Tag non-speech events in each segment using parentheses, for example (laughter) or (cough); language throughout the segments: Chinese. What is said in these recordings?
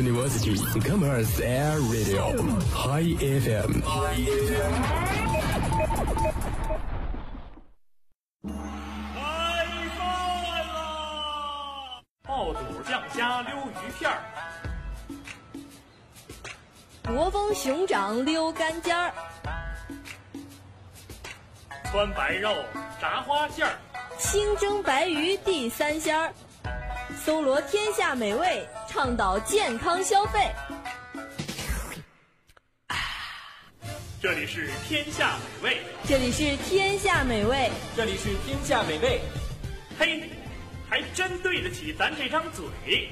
University Commerce Air Radio High FM。开饭啦！爆肚酱虾溜鱼片儿，国风熊掌溜干尖儿，川白肉炸花馅儿，清蒸白鱼地三鲜儿，搜罗天下美味，倡导健康消费。这里是天下美味。这里是天下美味，这里是天下美味。嘿，还真对得起咱这张嘴。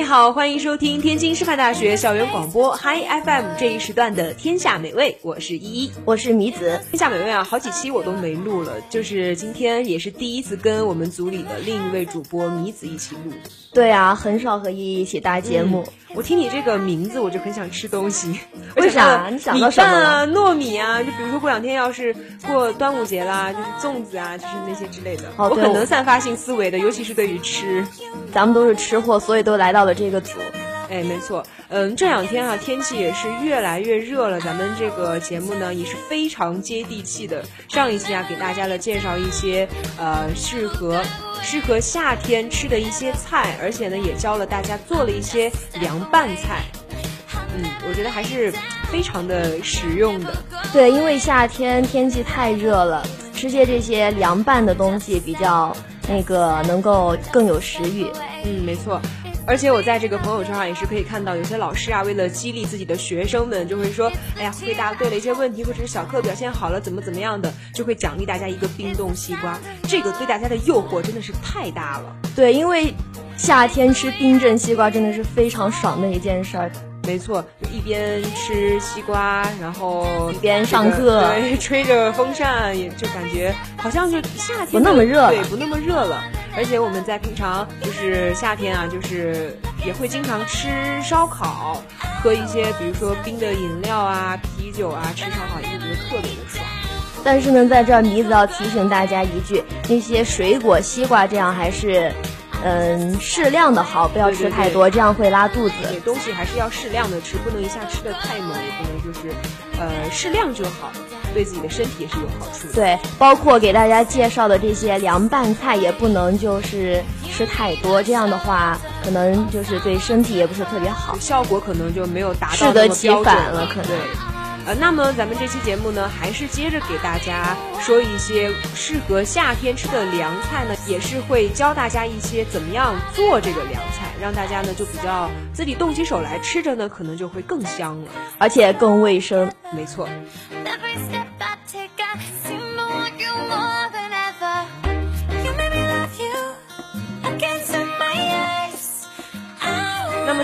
位好，欢迎收听天津师范大学校园广播 Hi FM 这一时段的《天下美味》，我是依依。我是米子。天下美味啊，好几期我都没录了，就是今天也是第一次跟我们组里的另一位主播米子一起录。对啊，很少和依依一起搭节目。我听你这个名字，我就很想吃东西。(laughs) 为啥？你想到什么米饭啊、糯米啊，就比如说过两天要是过端午节啦，就是粽子啊，就是那些之类的。我哦我很能散发性思维的，尤其是对于吃。咱们都是吃货，所以都来到了这个组。哎，没错，嗯，这两天啊，天气也是越来越热了。咱们这个节目呢，也是非常接地气的。上一期啊，给大家了介绍一些呃适合适合夏天吃的一些菜，而且呢，也教了大家做了一些凉拌菜。嗯，我觉得还是非常的实用的。对，因为夏天天气太热了，吃些这些凉拌的东西比较那个能够更有食欲。嗯，没错。而且我在这个朋友圈上也是可以看到，有些老师啊，为了激励自己的学生们，就会说，哎呀，回答对了一些问题，或者是小课表现好了，怎么怎么样的，就会奖励大家一个冰冻西瓜。这个对大家的诱惑真的是太大了。对，因为夏天吃冰镇西瓜真的是非常爽的一件事儿。没错，就一边吃西瓜，然后一边上课对，吹着风扇，也就感觉好像是夏天不那么热了对，不那么热了。而且我们在平常就是夏天啊，就是也会经常吃烧烤，喝一些比如说冰的饮料啊、啤酒啊，吃烧烤也会觉得特别的爽。但是呢，在这儿米子要提醒大家一句：那些水果，西瓜这样还是，嗯，适量的好，不要吃太多，这样会拉肚子。对，东西还是要适量的吃，不能一下吃的太猛，也不能就是呃适量就好，对自己的身体也是有好处的。对，包括给大家介绍的这些凉拌菜，也不能就是吃太多，这样的话，可能就是对身体也不是特别好。效果可能就没有达到适得其反了可能对。呃，那么咱们这期节目呢，还是接着给大家说一些适合夏天吃的凉菜呢，也是会教大家一些怎么样做这个凉菜，让大家呢就比较自己动起手来吃着呢，可能就会更香了。而且更卫生。没错，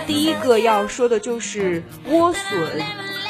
第一个要说的就是莴笋。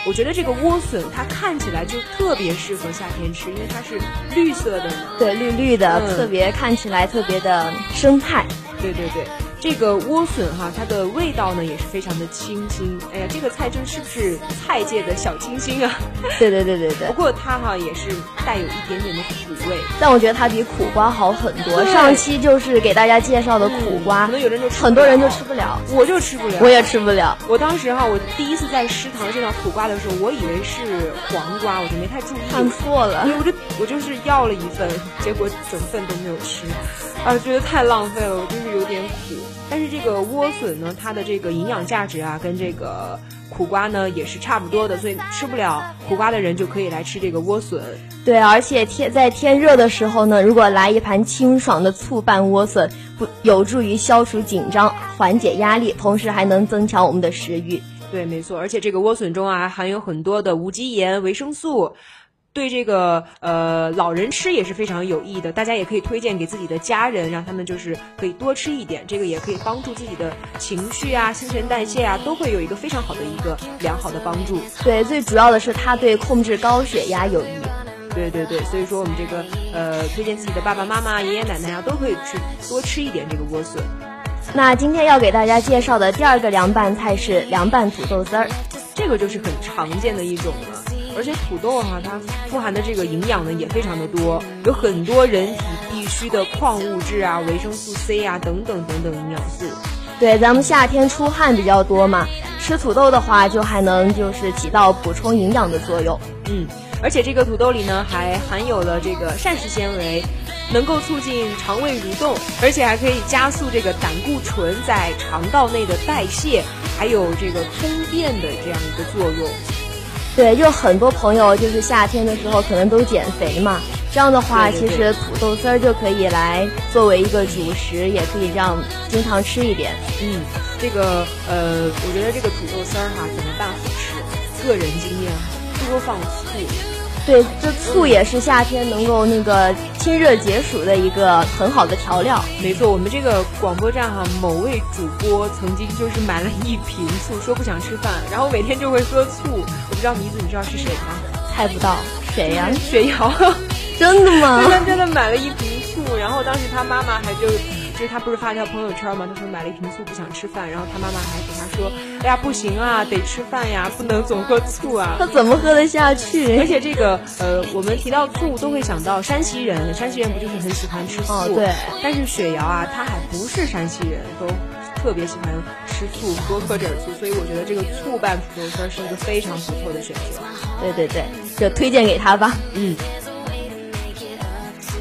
我觉得这个莴笋它看起来就特别适合夏天吃，因为它是绿色的嘛。对，绿绿的，嗯特别看起来特别的生态。对对对，这个莴笋哈，它的味道呢也是非常的清新。哎呀，这个菜真是不是菜界的小清新啊？对对对对对 (laughs) 不。过它哈也是带有一点点的苦味。但我觉得它比苦瓜好很多。上期就是给大家介绍的苦瓜，可能有人就很多人就吃不了，我就吃不了。我也吃不了。我当时哈，我第一次在食堂见到苦瓜的时候，我以为是黄瓜，我就没太注意。看错了因。为我就我就是要了一份，结果整份都没有吃，啊，觉得太浪费了，我就是有点苦。但是这个莴笋呢，它的这个营养价值啊，跟这个苦瓜呢也是差不多的，所以吃不了苦瓜的人就可以来吃这个莴笋。对，而且天在天热的时候呢，如果来一盘清爽的醋拌莴笋，不有助于消除紧张、缓解压力，同时还能增强我们的食欲。对，没错，而且这个莴笋中啊含有很多的无机盐、维生素。对这个呃老人吃也是非常有益的，大家也可以推荐给自己的家人，让他们就是可以多吃一点，这个也可以帮助自己的情绪啊、新陈代谢啊，都会有一个非常好的一个良好的帮助。对，最主要的是它对控制高血压有益。对对对，所以说我们这个呃推荐自己的爸爸妈妈、爷爷奶奶啊，都可以去多吃一点这个莴笋。那今天要给大家介绍的第二个凉拌菜是凉拌土豆丝儿。这个就是很常见的一种了。而且土豆哈、它富含的这个营养呢也非常的多，有很多人体必需的矿物质啊、维生素 C 啊等等等等营养素。对，咱们夏天出汗比较多嘛，吃土豆的话就还能就是起到补充营养的作用。嗯，而且这个土豆里呢还含有了这个膳食纤维，能够促进肠胃蠕动，而且还可以加速这个胆固醇在肠道内的代谢，还有这个通便的这样一个作用。对，就很多朋友就是夏天的时候可能都减肥嘛，这样的话，其实土豆丝儿就可以来作为一个主食，也可以这样经常吃一点。嗯，这个呃，我觉得这个土豆丝儿哈怎么办好吃？个人经验多放醋。对，这醋也是夏天能够那个清热解暑的一个很好的调料。没错，我们这个广播站哈，某位主播曾经就是买了一瓶醋，说不想吃饭，然后每天就会喝醋。我不知道迷子，你知道是谁吗？猜不到谁呀、(laughs) 雪瑶。真的吗对，？(laughs) 他真的买了一瓶醋，然后当时他妈妈还就，就是他不是发条朋友圈吗？他说买了一瓶醋不想吃饭，然后他妈妈还给他说，哎呀不行啊，得吃饭呀，不能总喝醋啊。他怎么喝得下去而？且这个呃，我们提到醋都会想到山西人，山西人不就是很喜欢吃醋？哦对但是雪瑶啊，她还不是山西人，都特别喜欢吃醋，多喝点醋，所以我觉得这个醋拌土豆丝是一个非常不错的选择。对对对，就推荐给他吧。嗯。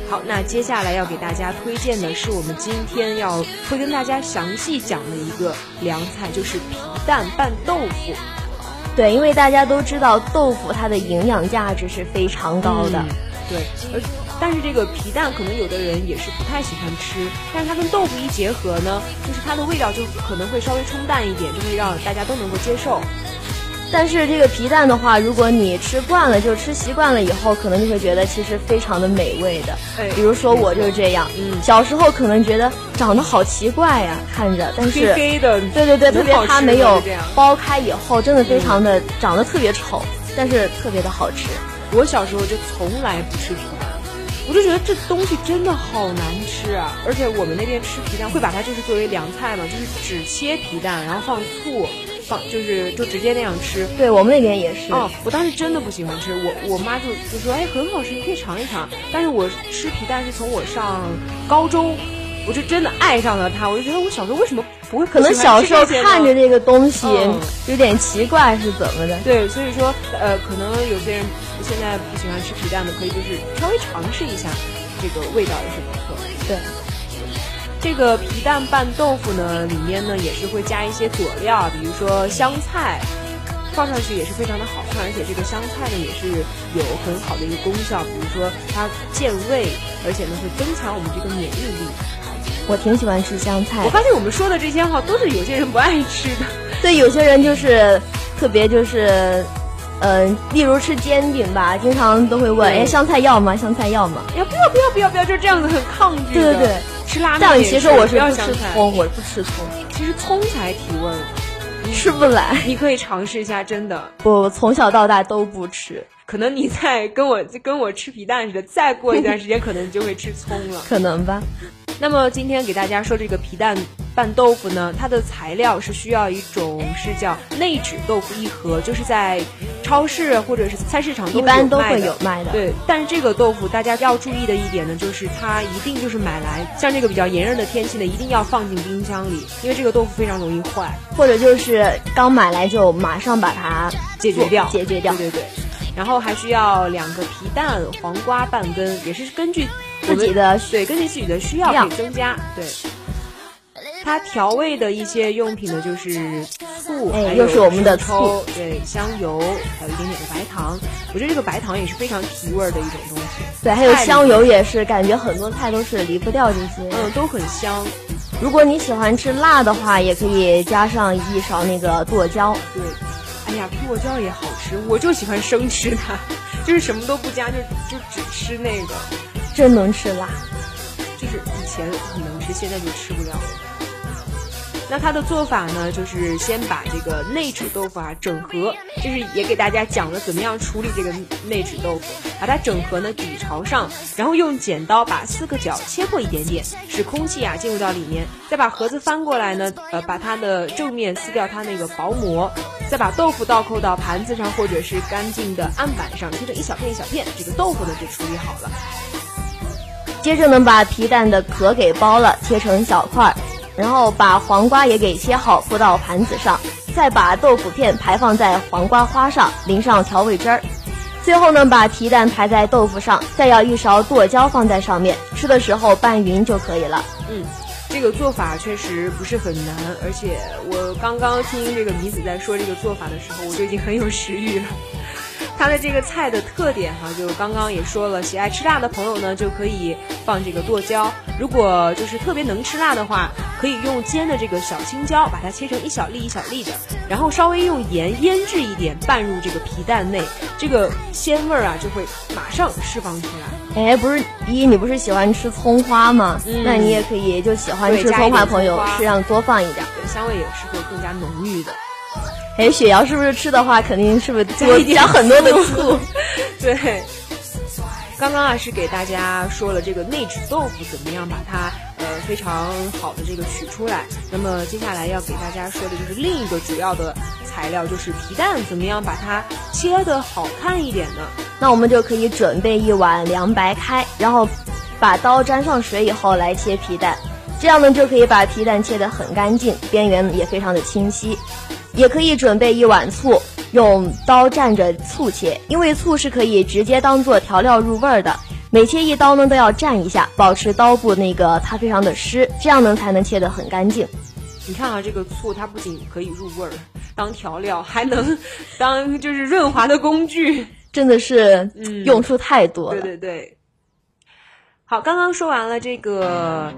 好，那接下来要给大家推荐的是我们今天要会跟大家详细讲的一个凉菜，就是皮蛋拌豆腐。对，因为大家都知道豆腐它的营养价值是非常高的。嗯对，而但是这个皮蛋可能有的人也是不太喜欢吃，但是它跟豆腐一结合呢，就是它的味道就可能会稍微冲淡一点，就会让大家都能够接受。但是这个皮蛋的话，如果你吃惯了，就吃习惯了以后，可能就会觉得其实非常的美味的。哎比如说我就是这样，嗯小时候可能觉得长得好奇怪呀，看着，但是黑黑的，对对对，特别它没有剥开以后，真的非常的、长得特别丑，但是特别的好吃。我小时候就从来不吃皮蛋，我就觉得这东西真的好难吃啊！而且我们那边吃皮蛋会把它就是作为凉菜嘛，就是只切皮蛋，然后放醋，放就是就直接那样吃。对我们那边也是。哦，我当时真的不喜欢吃，我我妈就就说，哎，很好吃，你可以尝一尝。但是我吃皮蛋是从我上高中，我就真的爱上了它。我就觉得我小时候为什么不会可能小时候看着这个东西嗯有点奇怪，是怎么的？对，所以说，呃，可能有些人现在不喜欢吃皮蛋的，可以就是稍微尝试一下，这个味道也是不错的。对，这个皮蛋拌豆腐呢，里面呢也是会加一些佐料，比如说香菜，放上去也是非常的好看，而且这个香菜呢也是有很好的一个功效，比如说它健胃，而且呢会增强我们这个免疫力。我挺喜欢吃香菜。我发现我们说的这些哈，都是有些人不爱吃的。对，有些人就是特别就是，嗯、例如吃煎饼吧，经常都会问，对哎，香菜要吗？香菜要吗？哎，不要不要不要不要，就这样子很抗拒。对对对，吃拉面但也其实我是不吃葱，我不吃葱，其实葱才提味。(laughs) 吃不来。你可以尝试一下，真的。(laughs) 不，我从小到大都不吃，可能你在跟我跟我吃皮蛋似的，再过一段时间可能就会吃葱了。(laughs) 可能吧。那么今天给大家说这个皮蛋拌豆腐呢，它的材料是需要一种是叫内酯豆腐一盒，就是在超市或者是菜市场都一般都会有卖的。对，但是这个豆腐大家要注意的一点呢，就是它一定就是买来，像这个比较炎热的天气呢，一定要放进冰箱里，因为这个豆腐非常容易坏，或者就是刚买来就马上把它解决掉，(laughs) 解决掉。对对对。然后还需要两个皮蛋、黄瓜半根，也是根据自己的对根据自己的需要可以增加。对，它调味的一些用品呢，就是醋，哎又是我们的醋，对，香油，还有一点点的白糖。我觉得这个白糖也是非常提味儿的一种东西。对，还有香油也是，感觉很多菜都是离不掉这些。嗯，都很香。如果你喜欢吃辣的话，也可以加上一勺那个剁椒。对，哎呀，剁椒也好吃，我就喜欢生吃它，(laughs) 就是什么都不加，就就只吃那个。真能吃辣。就是以前很能吃，现在就吃不了了。那它的做法呢，就是先把这个内酯豆腐啊整合，就是也给大家讲了怎么样处理这个内酯豆腐，把它整合呢底朝上，然后用剪刀把四个角切破一点点，使空气啊进入到里面，再把盒子翻过来呢，呃，把它的正面撕掉它那个薄膜，再把豆腐倒扣到盘子上或者是干净的案板上，切成一小片一小片，这个豆腐呢就处理好了。接着呢，把皮蛋的壳给剥了，切成小块儿，然后把黄瓜也给切好，铺到盘子上，再把豆腐片排放在黄瓜花上，淋上调味汁儿。最后呢，把皮蛋排在豆腐上，再舀一勺剁椒放在上面，吃的时候拌匀就可以了。嗯，这个做法确实不是很难，而且我刚刚听这个米子在说这个做法的时候，我就已经很有食欲了。(laughs) 它的这个菜的特点哈，就刚刚也说了，喜爱吃辣的朋友呢，就可以放这个剁椒；如果就是特别能吃辣的话，可以用煎的这个小青椒，把它切成一小粒一小粒的，然后稍微用盐腌制一点，拌入这个皮蛋内，这个鲜味儿啊就会马上释放出来。哎，不是一，你不是喜欢吃葱花吗？嗯那你也可以就喜欢吃葱花的朋友适量多放一点。对，香味也是会更加浓郁的。哎，雪瑶是不是吃的话，肯定是不是加一点多加很多的醋？(laughs) 对，刚刚啊是给大家说了这个内酯豆腐怎么样把它呃非常好的这个取出来。那么接下来要给大家说的就是另一个主要的材料，就是皮蛋怎么样把它切的好看一点呢？那我们就可以准备一碗凉白开，然后把刀沾上水以后来切皮蛋，这样呢就可以把皮蛋切得很干净，边缘也非常的清晰。也可以准备一碗醋，用刀蘸着醋切，因为醋是可以直接当做调料入味儿的。每切一刀呢都要蘸一下，保持刀部那个它非常的湿，这样呢才能切得很干净。你看啊，这个醋它不仅可以入味儿，当调料，还能当就是润滑的工具。真的是嗯用处太多了。对对对。好，刚刚说完了这个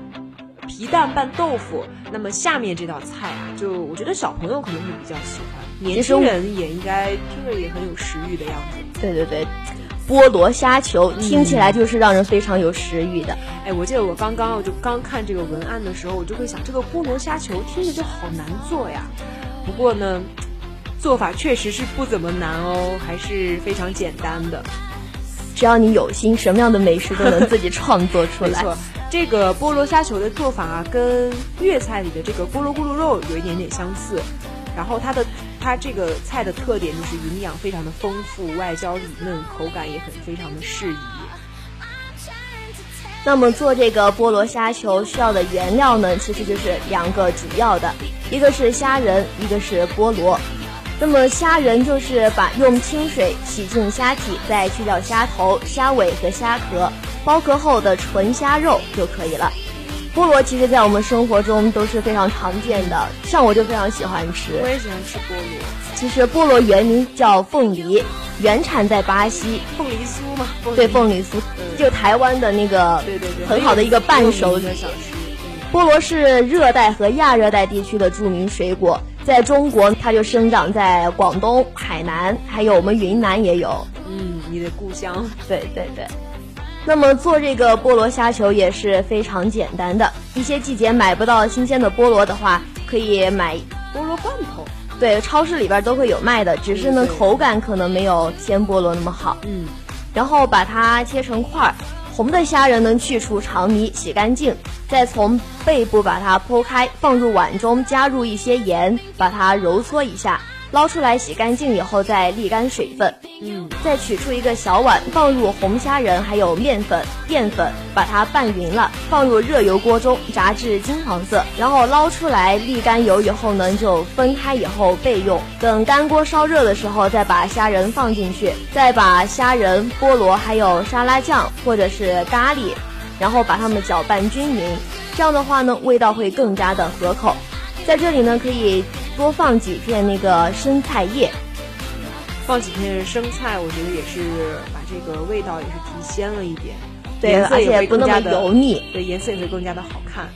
皮蛋拌豆腐，那么下面这道菜啊，就我觉得小朋友可能会比较喜欢，年轻人也应该听着也很有食欲的样子。对对对，菠萝虾球听起来就是让人非常有食欲的。哎，我记得我刚刚我就刚看这个文案的时候，我就会想，这个菠萝虾球听着就好难做呀。不过呢，做法确实是不怎么难哦，还是非常简单的。只要你有心，什么样的美食都能自己创作出来。没错，这个菠萝虾球的做法啊，跟粤菜里的这个菠萝咕噜肉有一点点相似。然后它的它这个菜的特点就是营养非常的丰富，外焦里嫩，口感也很非常的适宜。那么做这个菠萝虾球需要的原料呢，其实就是两个主要的，一个是虾仁，一个是菠萝。那么虾仁就是把用清水洗净虾体，再去掉虾头、虾尾和虾壳，剥壳后的纯虾肉就可以了。菠萝其实在我们生活中都是非常常见的，像我就非常喜欢吃。我也喜欢吃菠萝，其实菠萝原名叫凤梨，原产在巴西，凤梨酥嘛，对凤梨酥，就台湾的那个对对对，很好的一个伴手礼。菠萝是热带和亚热带地区的著名水果，在中国它就生长在广东、海南，还有我们云南也有。嗯，你的故乡。对对对。那么做这个菠萝虾球也是非常简单的，一些季节买不到新鲜的菠萝的话，可以买，菠萝罐头。对，超市里边都会有卖的，只是呢口感可能没有鲜菠萝那么好。嗯，然后把它切成块儿。红的虾仁能，去除肠泥，洗干净，再从背部把它剖开，放入碗中，加入一些盐，把它揉搓一下，捞出来洗干净以后再沥干水分。嗯，再取出一个小碗，放入红虾仁还有面粉、淀粉，把它拌匀了，放入热油锅中炸至金黄色，然后捞出来沥干油以后呢，就分开以后备用。等干锅烧热的时候，再把虾仁放进去，再把虾仁、菠萝还有沙拉酱或者是咖喱，然后把它们搅拌均匀。这样的话呢，味道会更加的合口。在这里呢，可以多放几片那个生菜叶，放几片生菜，我觉得也是把这个味道也是提鲜了一点，对，而且不那么会更加的油腻。对，颜色也会更加的好看。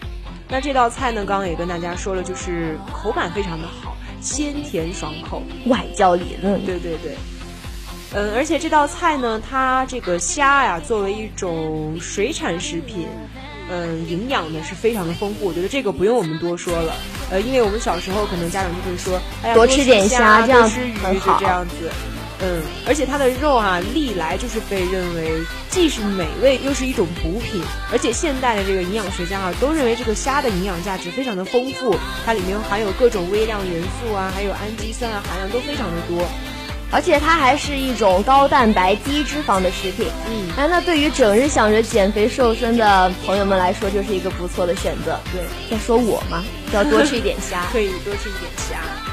那这道菜呢，刚刚也跟大家说了，就是口感非常的好，鲜甜爽口。外焦里嫩。对对对，嗯，而且这道菜呢，它这个虾呀，作为一种水产食品，嗯，营养呢是非常的丰富，我觉得这个不用我们多说了。呃，因为我们小时候可能家长就会说，哎呀，多吃点虾，虾这样多吃鱼，就这样子。嗯，而且它的肉啊，历来就是被认为既是美味，又是一种补品。而且现代的这个营养学家啊，都认为这个虾的营养价值非常的丰富，它里面含有各种微量元素啊，还有氨基酸啊，含量都非常的多。而且它还是一种高蛋白、低脂肪的食品。嗯哎，那对于整日想着减肥瘦身的朋友们来说，就是一个不错的选择。对，在说我吗，要多吃一点虾。可以多吃一点虾。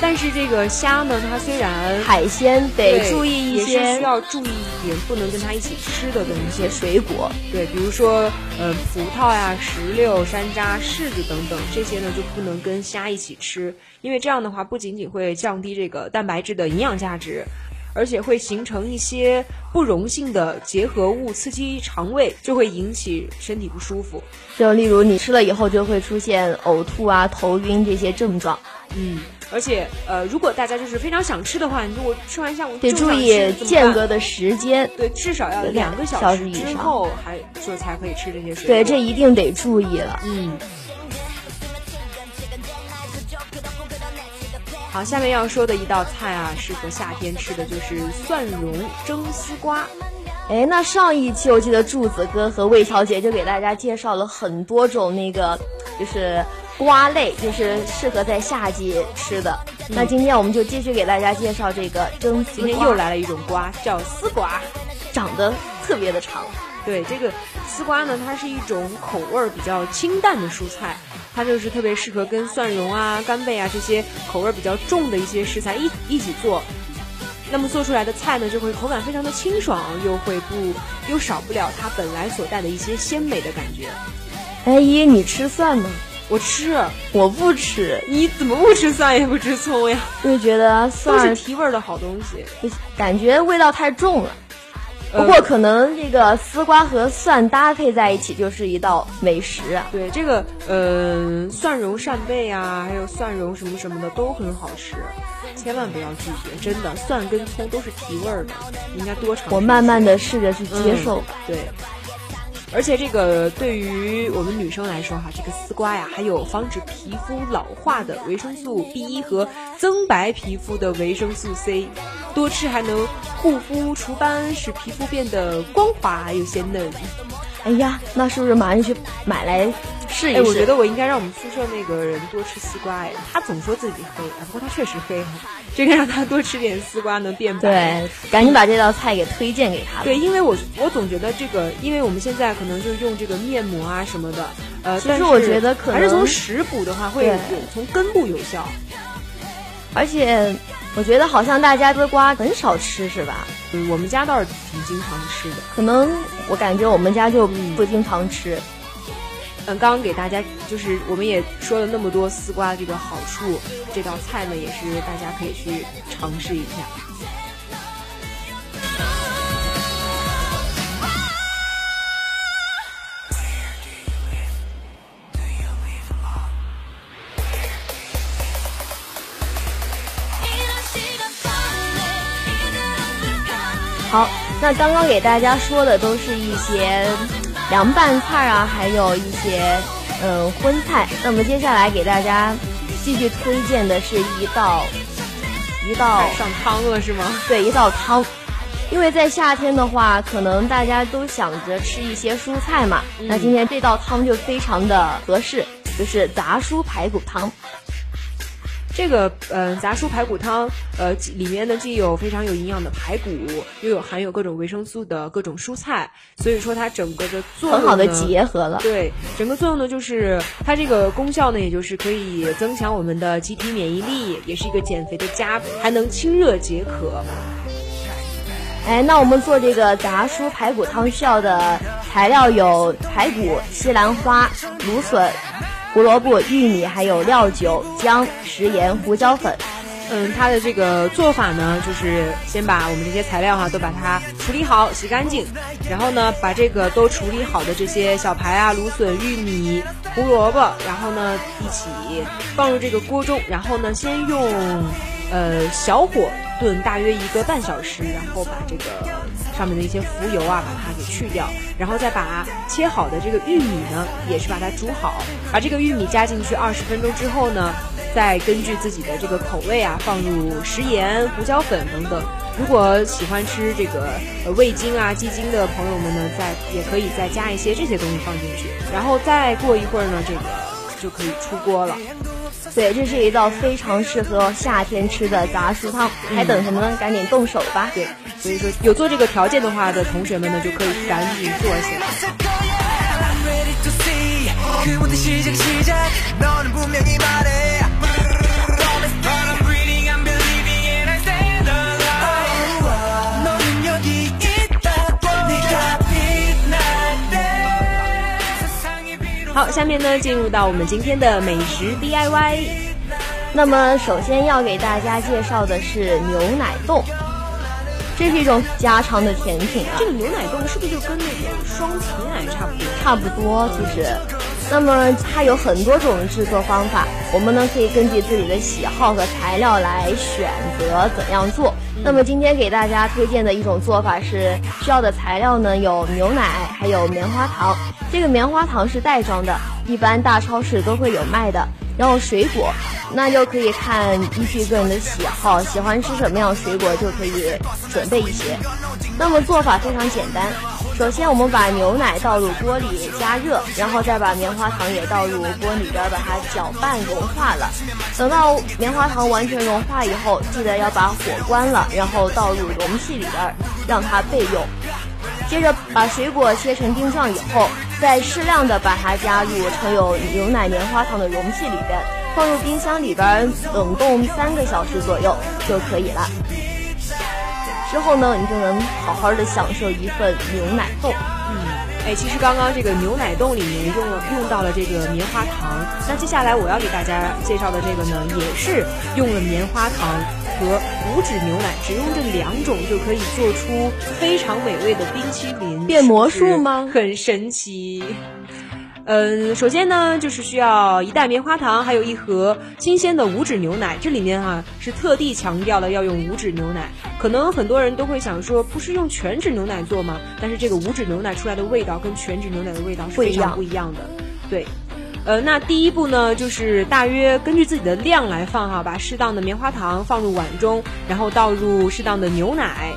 但是这个虾呢，它虽然海鲜得注意一也是些需要注意一点，不能跟它一起吃的东西一些。水果。对，比如说，呃，葡萄呀、石榴、山楂、柿子等等，这些呢就不能跟虾一起吃，因为这样的话不仅仅会降低这个蛋白质的营养价值，而且会形成一些不溶性的结合物，刺激肠胃，就会引起身体不舒服。就例如你吃了以后就会出现呕吐啊、头晕这些症状，嗯，而且呃，如果大家就是非常想吃的话，你如果吃完下午得注意间隔的时间。对，至少要两个小小时时以上之后，还就才可以吃这些水果。对，这一定得注意了。嗯。好，下面要说的一道菜啊，适合夏天吃的就是蒜蓉蒸丝瓜。哎，那上一期我记得柱子哥和魏小姐就给大家介绍了很多种那个，就是瓜类，就是适合在夏季吃的。那今天我们就继续给大家介绍这个蒸丝瓜，今天又来了一种瓜，叫丝瓜。长得特别的长。对，这个丝瓜呢，它是一种口味儿比较清淡的蔬菜，它就是特别适合跟蒜蓉啊、干贝啊这些口味儿比较重的一些食材一一起做。那么做出来的菜呢，就会口感非常的清爽，又会不又少不了它本来所带的一些鲜美的感觉。哎姨，你吃蒜吗？我吃，我不吃，你怎么不吃蒜也不吃葱呀？(laughs) 就觉得蒜是提味儿的好东西。感觉味道太重了。呃不过可能这个丝瓜和蒜搭配在一起就是一道美食啊。对这个，呃，蒜蓉扇贝啊，还有蒜蓉什么什么的都很好吃，千万不要拒绝，真的，蒜跟葱都是提味儿的，应该多尝。我慢慢的试着去接受吧。嗯对。而且这个对于我们女生来说哈，这个丝瓜呀，还有防止皮肤老化的维生素 B 一和增白皮肤的维生素 C，多吃还能护肤除斑，使皮肤变得光滑又鲜嫩。哎呀，那是不是马上去买来试一试？哎，我觉得我应该让我们宿舍那个人多吃西瓜。哎，他总说自己黑，啊，不过他确实黑哈。这个让他多吃点丝瓜能变白。对，赶紧把这道菜给推荐给他。对，因为我我总觉得这个，因为我们现在可能就是用这个面膜啊什么的，呃，但是其实我觉得可能还是从食补的话会有从根部有效。而且我觉得好像大家的瓜很少吃是吧？嗯，我们家倒是挺经常吃的。可能我感觉我们家就不经常吃。嗯，刚刚给大家就是我们也说了那么多丝瓜这个好处，这道菜呢也是大家可以去尝试一下。好，那刚刚给大家说的都是一些凉拌菜啊，还有一些嗯荤菜。那么接下来给大家继续推荐的是一道一道上汤了是吗？(laughs) 对一道汤，因为在夏天的话，可能大家都想着吃一些蔬菜嘛。那今天这道汤就非常的合适，就是杂蔬排骨汤。这个呃杂蔬排骨汤，呃里面呢既有非常有营养的排骨，又有含有各种维生素的各种蔬菜，所以说它整个的作用很好的结合了。对，整个作用呢，就是它这个功效呢，也就是可以增强我们的机体免疫力，也是一个减肥的佳，还能清热解渴。哎，那我们做这个杂蔬排骨汤需要的材料有排骨、西兰花、芦笋、胡萝卜、玉米，还有料酒、姜、食盐、胡椒粉。嗯，它的这个做法呢，就是先把我们这些材料哈、都把它处理好、洗干净，然后呢，把这个都处理好的这些小排啊、芦笋、玉米、胡萝卜，然后呢一起放入这个锅中，然后呢先用呃小火炖大约一个半小时，然后把这个上面的一些浮油啊，把它给去掉，然后再把切好的这个玉米呢，也是把它煮好，把这个玉米加进去二十分钟之后呢，再根据自己的这个口味啊，放入食盐、胡椒粉等等。如果喜欢吃这个味精啊、鸡精的朋友们呢，再也可以再加一些这些东西放进去，然后再过一会儿呢，这个就可以出锅了。对，这是一道非常适合夏天吃的杂蔬汤，还等什么呢？赶紧动手吧！对，所以说有做这个条件的话的同学们呢，就可以赶紧做起来。 I'm ready to see 그 모든 시작 시작 너는 분명히 말해 好，下面呢进入到我们今天的美食 DIY。那么，首先要给大家介绍的是牛奶冻，这是一种家常的甜品啊这，个牛奶冻是不是就跟那个双皮奶差不多？差不多其实。那么它有很多种制作方法，我们呢可以根据自己的喜好和材料来选择怎样做。那么今天给大家推荐的一种做法是，需要的材料呢有牛奶，还有棉花糖。这个棉花糖是袋装的，一般大超市都会有卖的。然后水果，那就可以看依据个人的喜好，喜欢吃什么样的水果就可以准备一些。那么做法非常简单，首先我们把牛奶倒入锅里加热，然后再把棉花糖也倒入锅里边，把它搅拌融化了。等到棉花糖完全融化以后，记得要把火关了，然后倒入容器里边，让它备用。接着把水果切成丁状以后，再适量的把它加入盛有牛奶棉花糖的容器里边，放入冰箱里边冷冻三个小时左右就可以了。之后呢，你就能好好的享受一份牛奶冻。嗯哎，其实刚刚这个牛奶冻里面用了用到了这个棉花糖，那接下来我要给大家介绍的这个呢，也是用了棉花糖和无脂牛奶，只用这两种就可以做出非常美味的冰淇淋，变魔术吗 (laughs) 很神奇。嗯，首先呢，就是需要一袋棉花糖，还有一盒新鲜的无脂牛奶。这里面哈、是特地强调了要用无脂牛奶。可能很多人都会想说，不是用全脂牛奶做吗？但是这个无脂牛奶出来的味道跟全脂牛奶的味道是非常不一样不一样的。对，呃，那第一步呢，就是大约根据自己的量来放哈，把适当的棉花糖放入碗中，然后倒入适当的牛奶。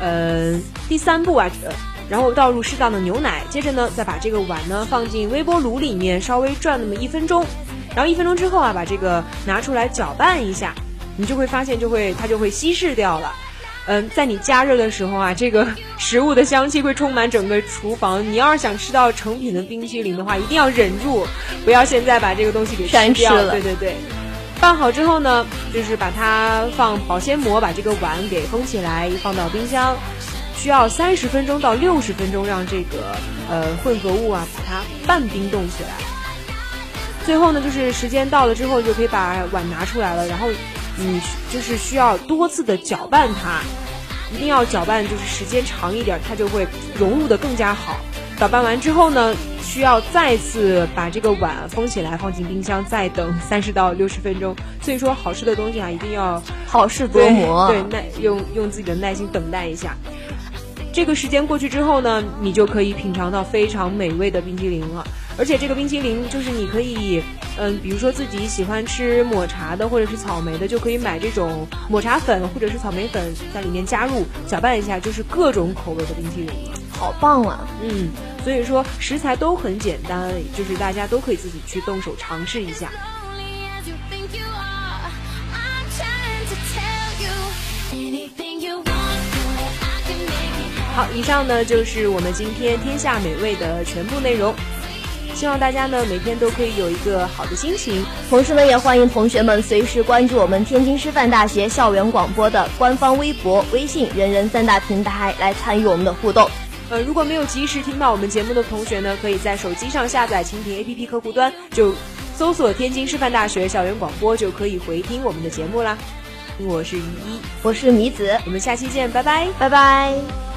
呃，第三步啊，呃然后倒入适当的牛奶，接着呢，再把这个碗呢放进微波炉里面稍微转那么一分钟，然后一分钟之后啊，把这个拿出来搅拌一下，你就会发现就会它就会稀释掉了。(laughs) 嗯，在你加热的时候啊，这个食物的香气会充满整个厨房。你要是想吃到成品的冰淇淋的话，一定要忍住，不要现在把这个东西给全吃掉。吃了对对对。拌好之后呢，就是把它放保鲜膜，把这个碗给封起来，放到冰箱，需要三十分钟到六十分钟，让这个呃混合物啊把它半冰冻起来。最后呢，就是时间到了之后，就可以把碗拿出来了，然后你就是需要多次的搅拌它，一定要搅拌就是时间长一点，它就会融入的更加好。搅拌完之后呢，需要再次把这个碗封起来，放进冰箱，再等 (laughs) 三十到六十分钟。所以说，好吃的东西啊，一定要好事多磨。对，对耐用用自己的耐心等待一下。这个时间过去之后呢，你就可以品尝到非常美味的冰淇淋了。而且这个冰淇淋就是你可以，嗯，比如说自己喜欢吃抹茶的或者是草莓的，就可以买这种抹茶粉或者是草莓粉，在里面加入搅拌一下，就是各种口味的冰淇淋了。好棒啊！嗯，所以说食材都很简单，就是大家都可以自己去动手尝试一下。anything you want, 好，以上呢就是我们今天天下美味的全部内容。希望大家呢每天都可以有一个好的心情。同时呢，也欢迎同学们随时关注我们天津师范大学校园广播的官方微博、微信、人人三大平台来参与我们的互动。呃，如果没有及时听到我们节目的同学呢，可以在手机上下载蜻蜓 APP 客户端，就搜索天津师范大学校园广播，就可以回听我们的节目啦。我是于一，我是米子，我们下期见，拜拜。拜拜。